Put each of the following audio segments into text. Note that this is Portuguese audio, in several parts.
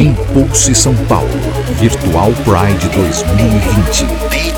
Impulse São Paulo, Virtual Pride 2020.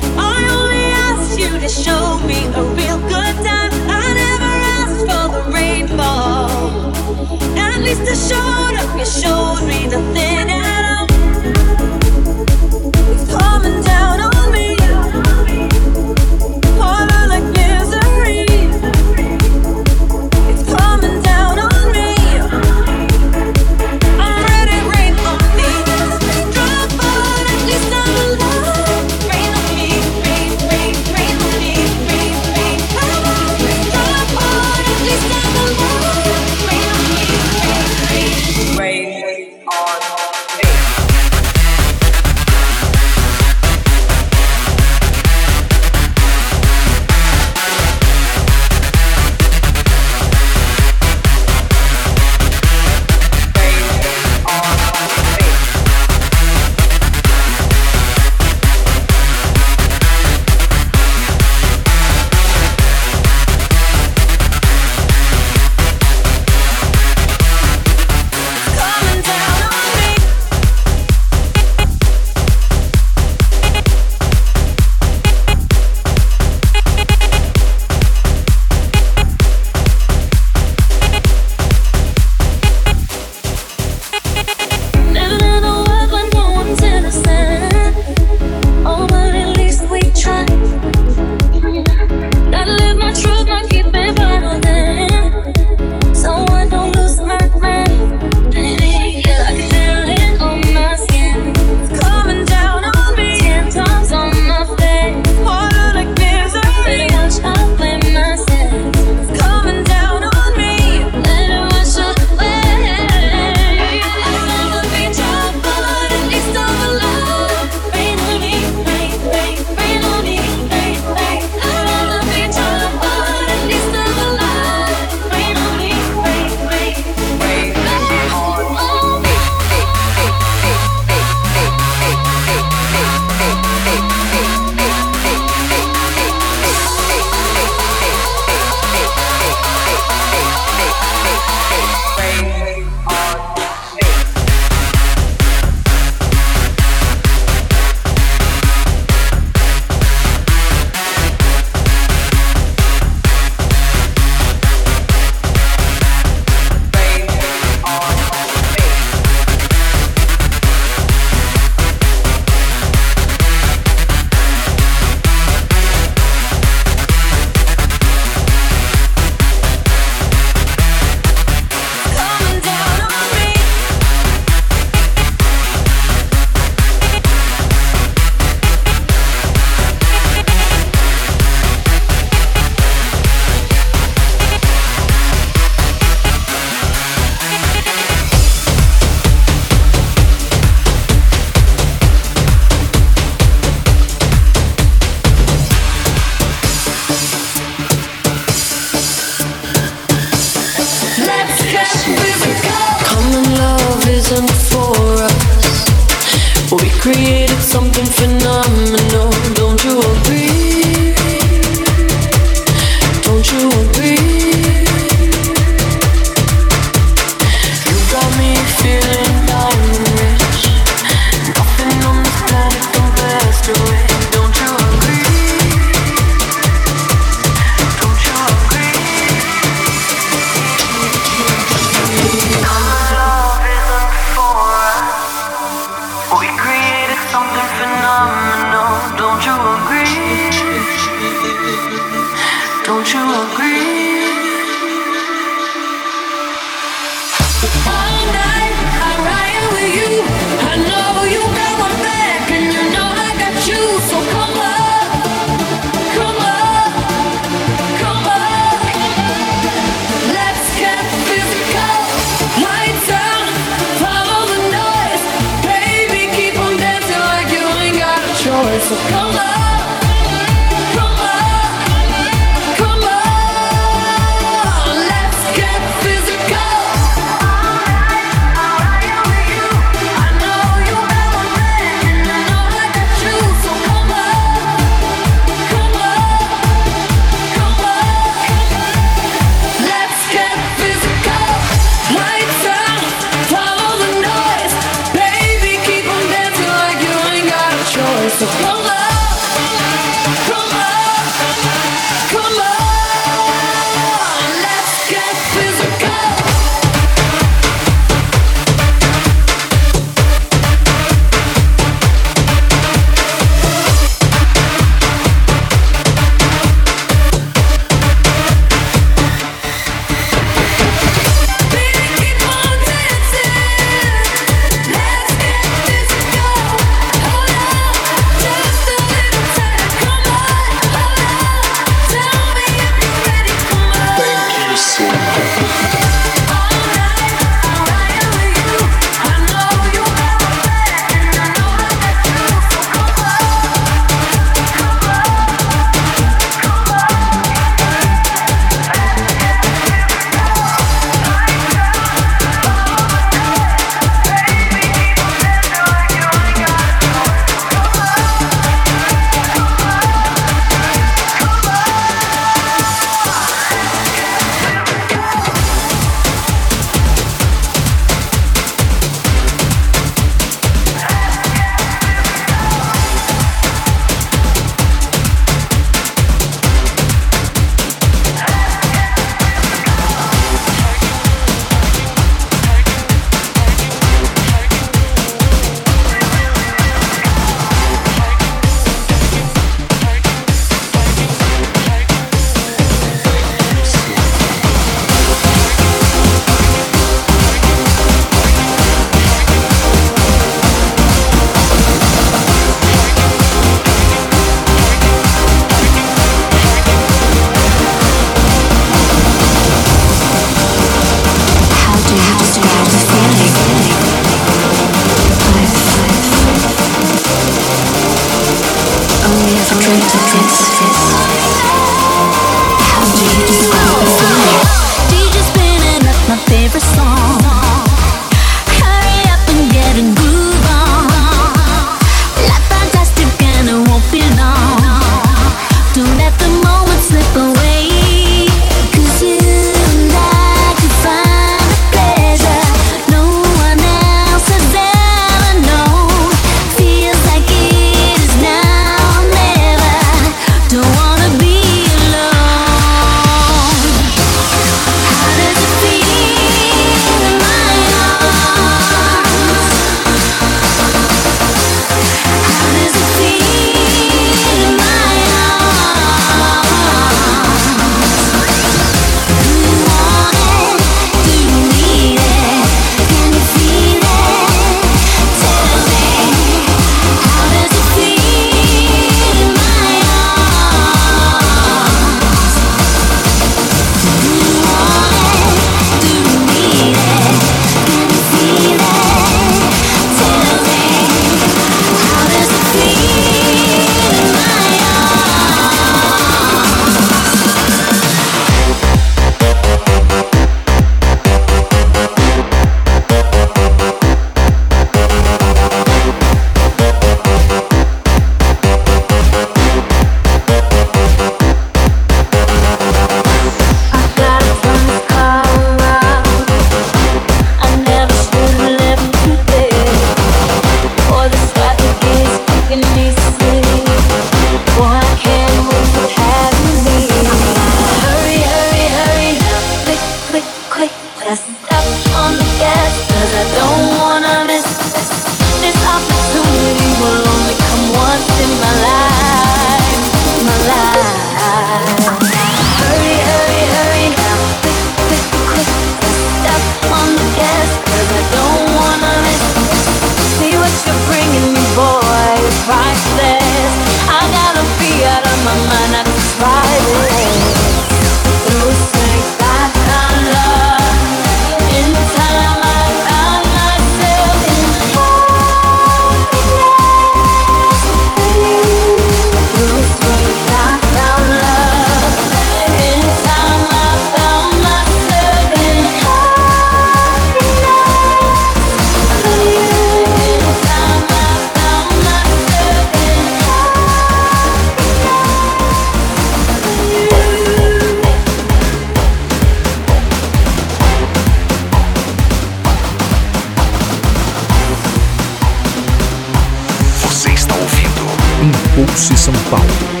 Chiqui Boom.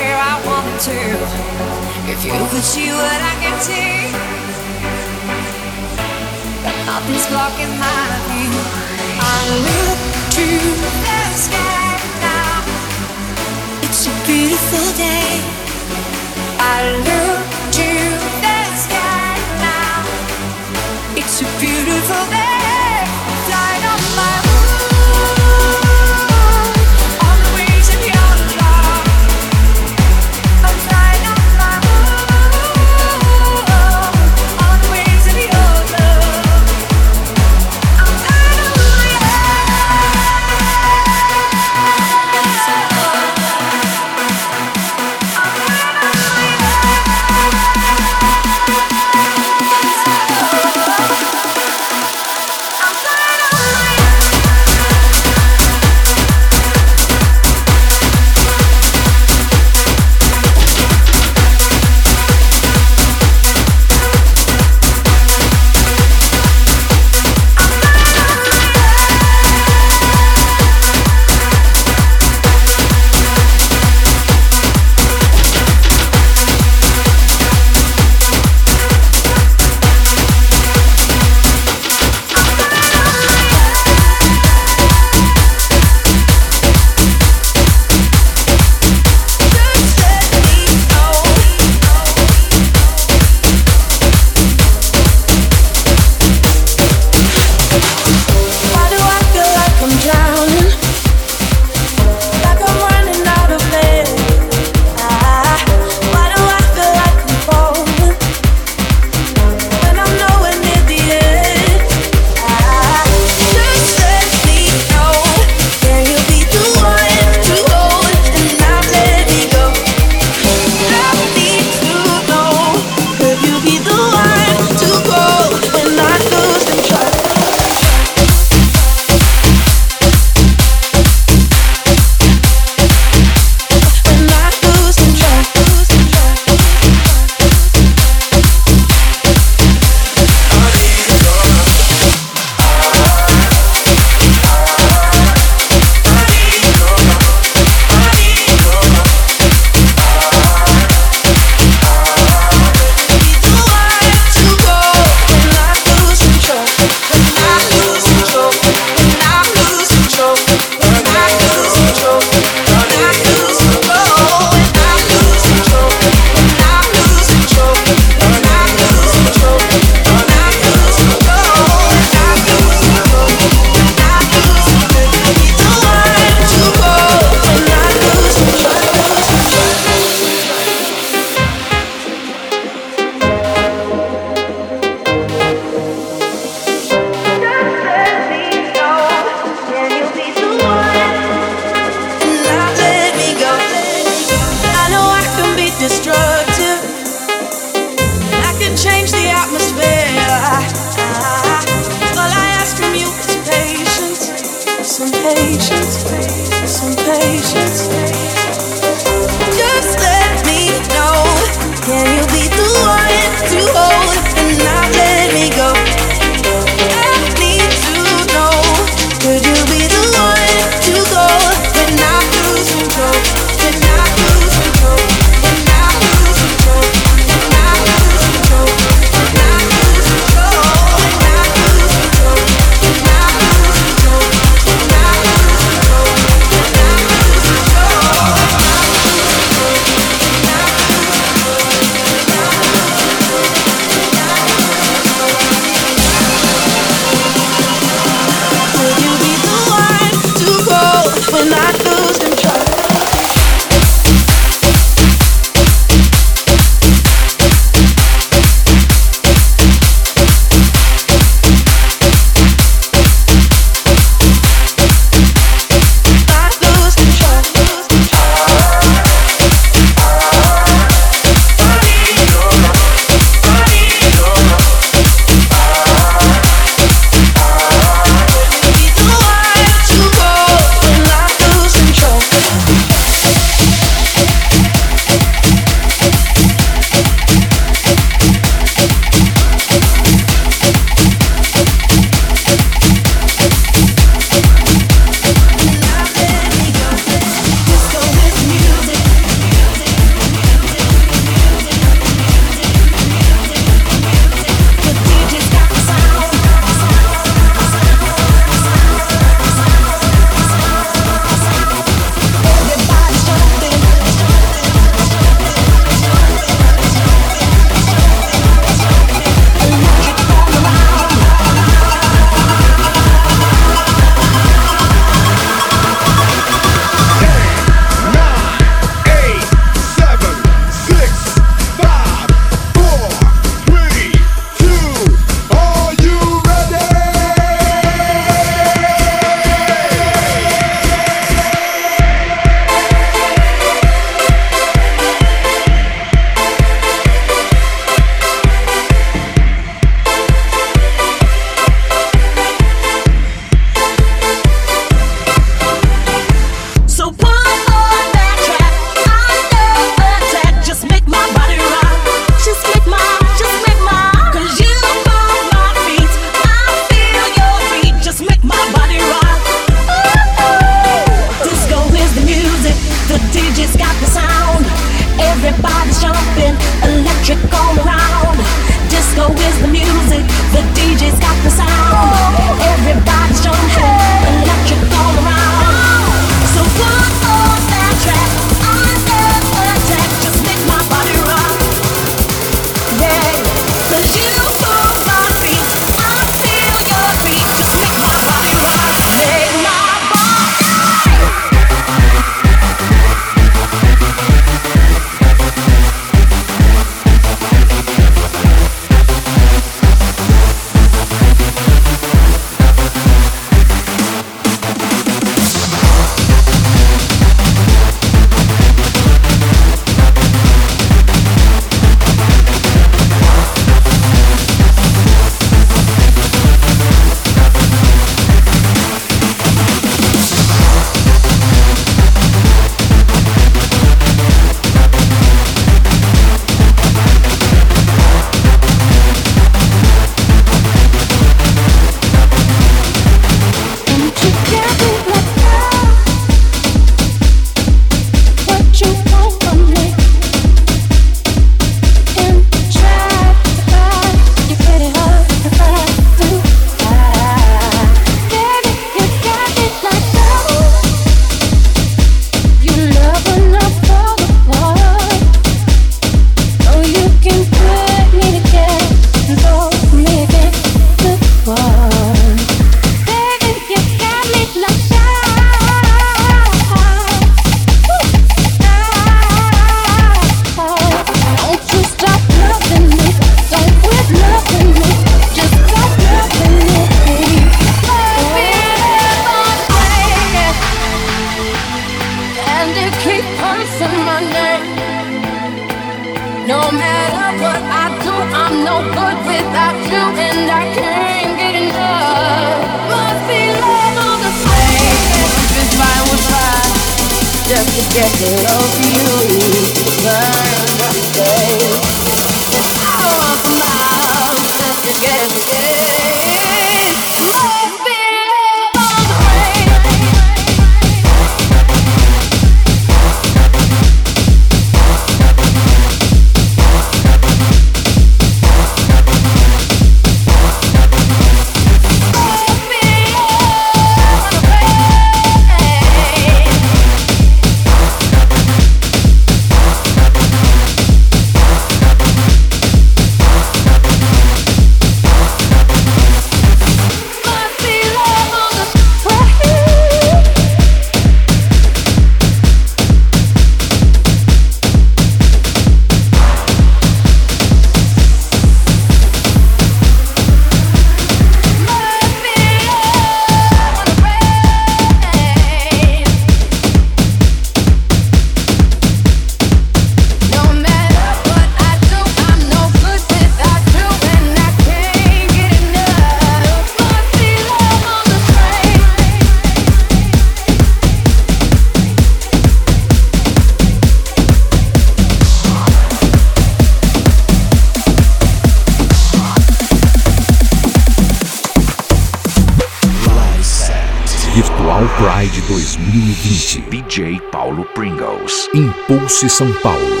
2020. DJ Paulo Pringles. Impulse São Paulo.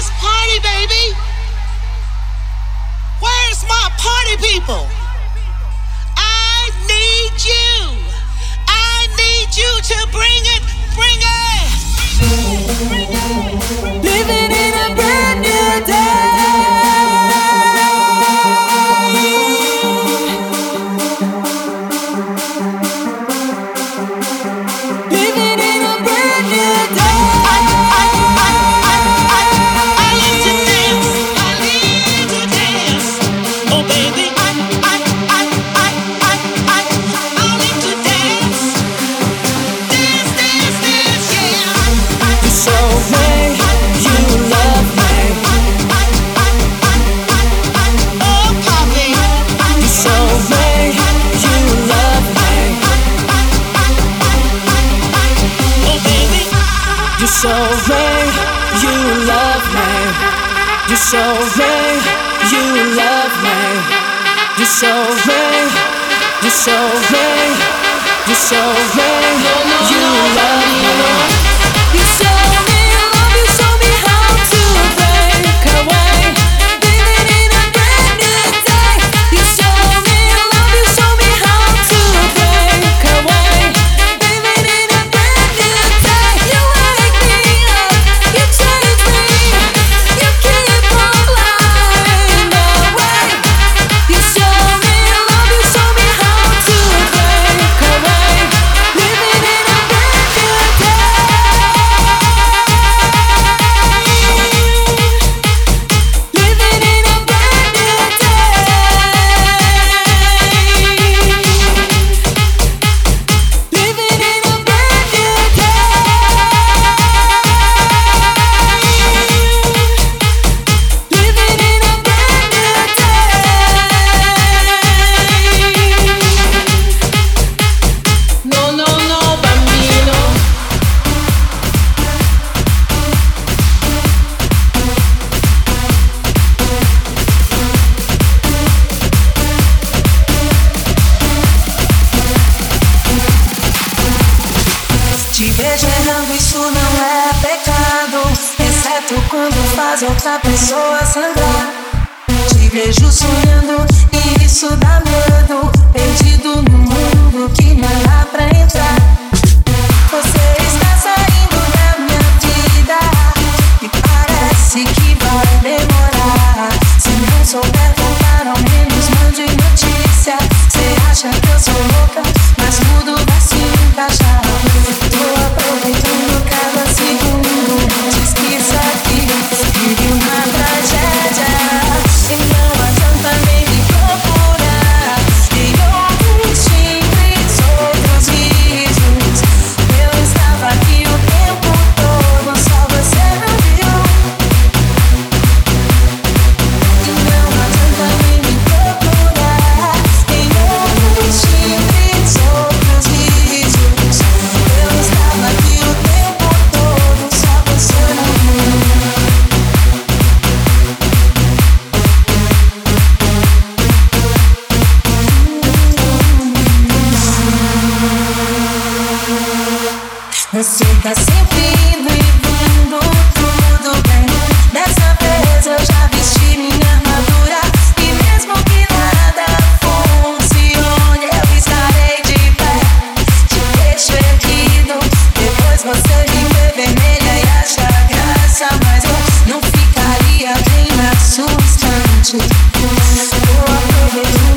this party, baby? Where's my party people? I need you. I need you to bring it, bring it. show me you love me. You show me, you show me, you show me you love me. Você tá sempre indo e vindo, tudo bem. Dessa vez eu já vesti minha armadura. E mesmo que nada funcione, eu estarei de pé. Te deixo erguido. Depois você me vê vermelha e acha graça. Mas eu não ficaria bem assustante. Eu aproveito.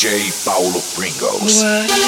DJ Paulo Pringles. Why,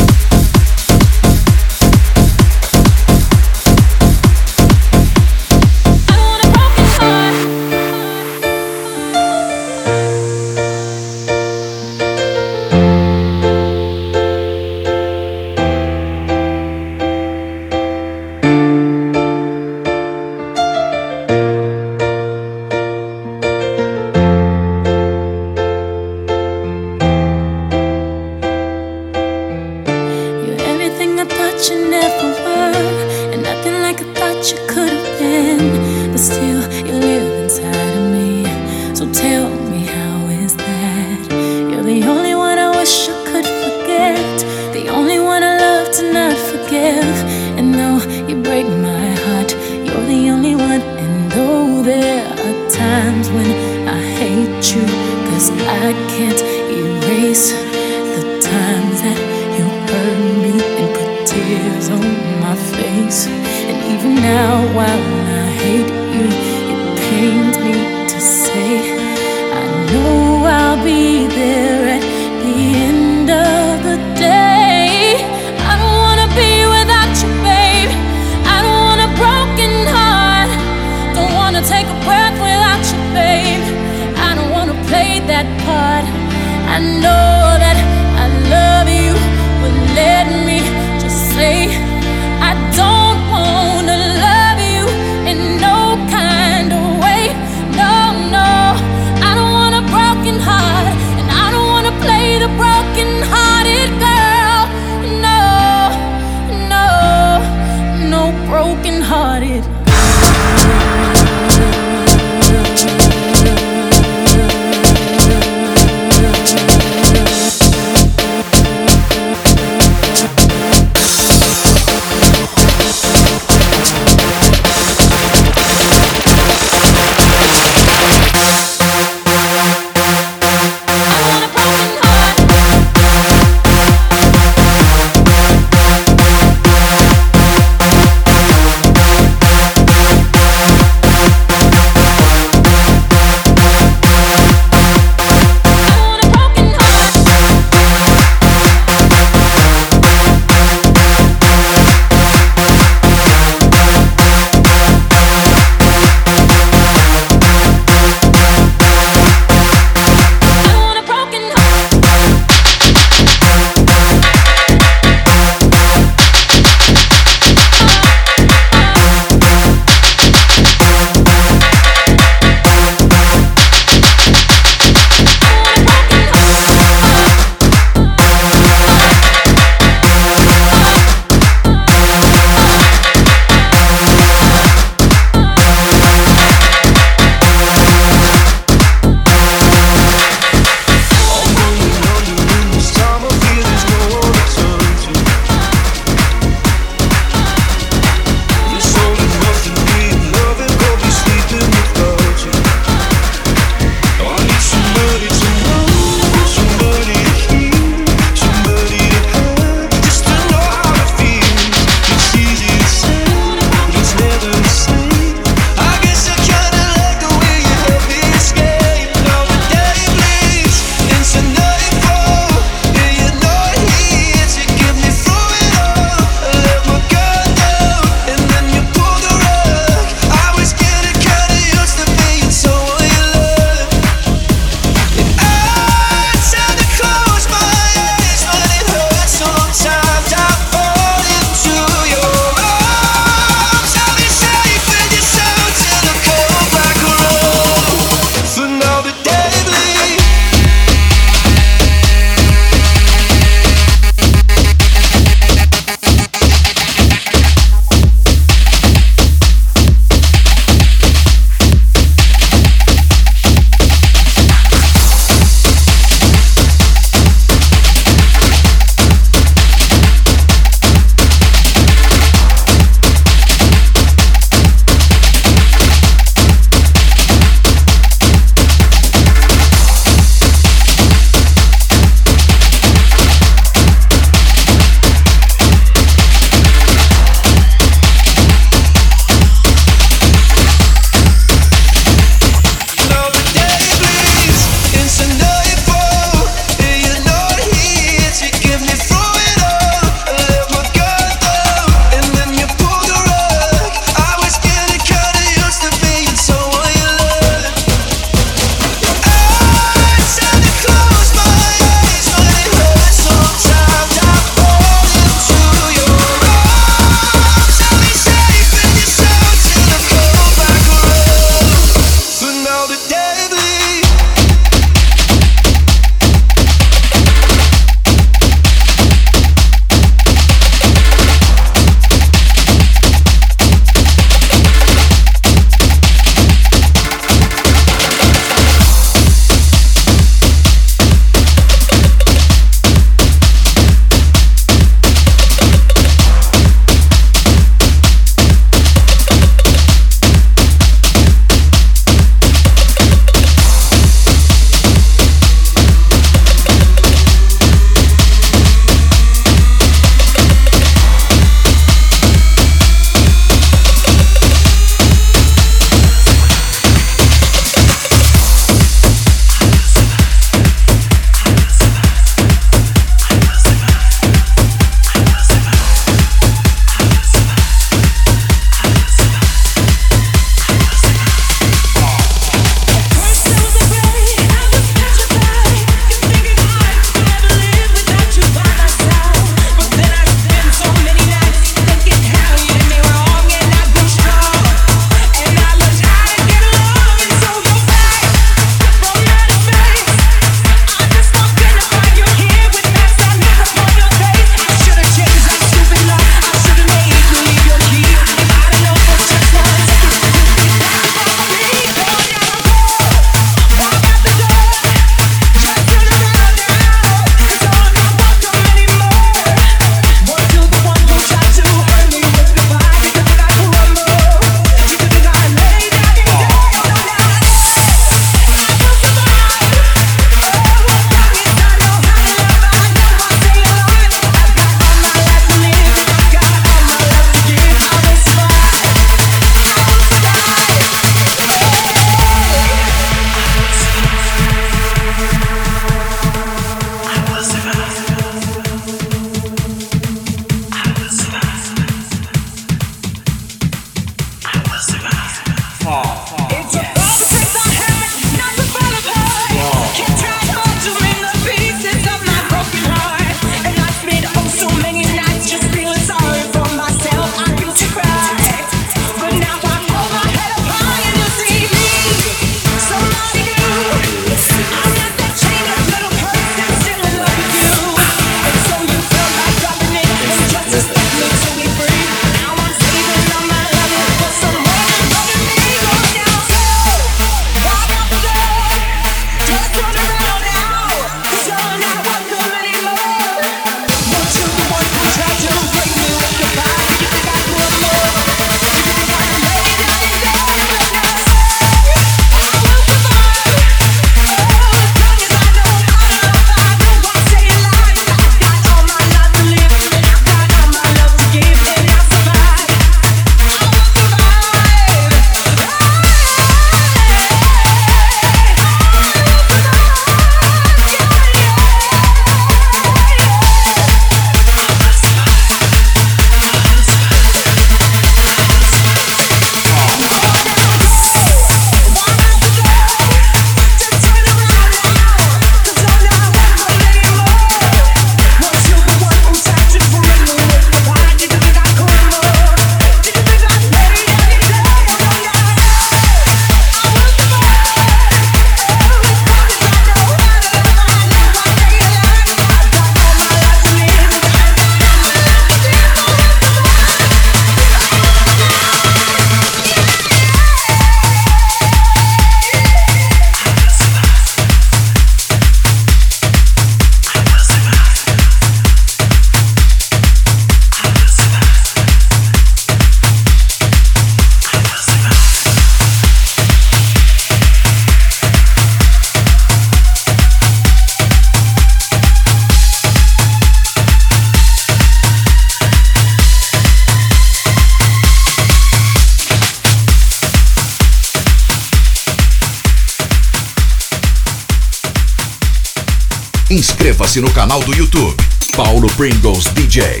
Inscreva-se no canal do YouTube Paulo Pringles DJ.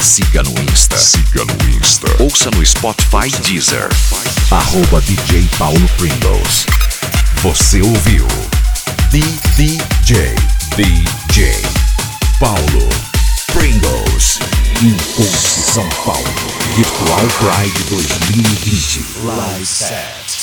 Siga no Insta. Siga no Insta. Ouça no Spotify Deezer. Arroba DJ Paulo Pringles. Você ouviu? DJ DJ Paulo Pringles. Impulse São Paulo. Virtual Pride 2020. Live set.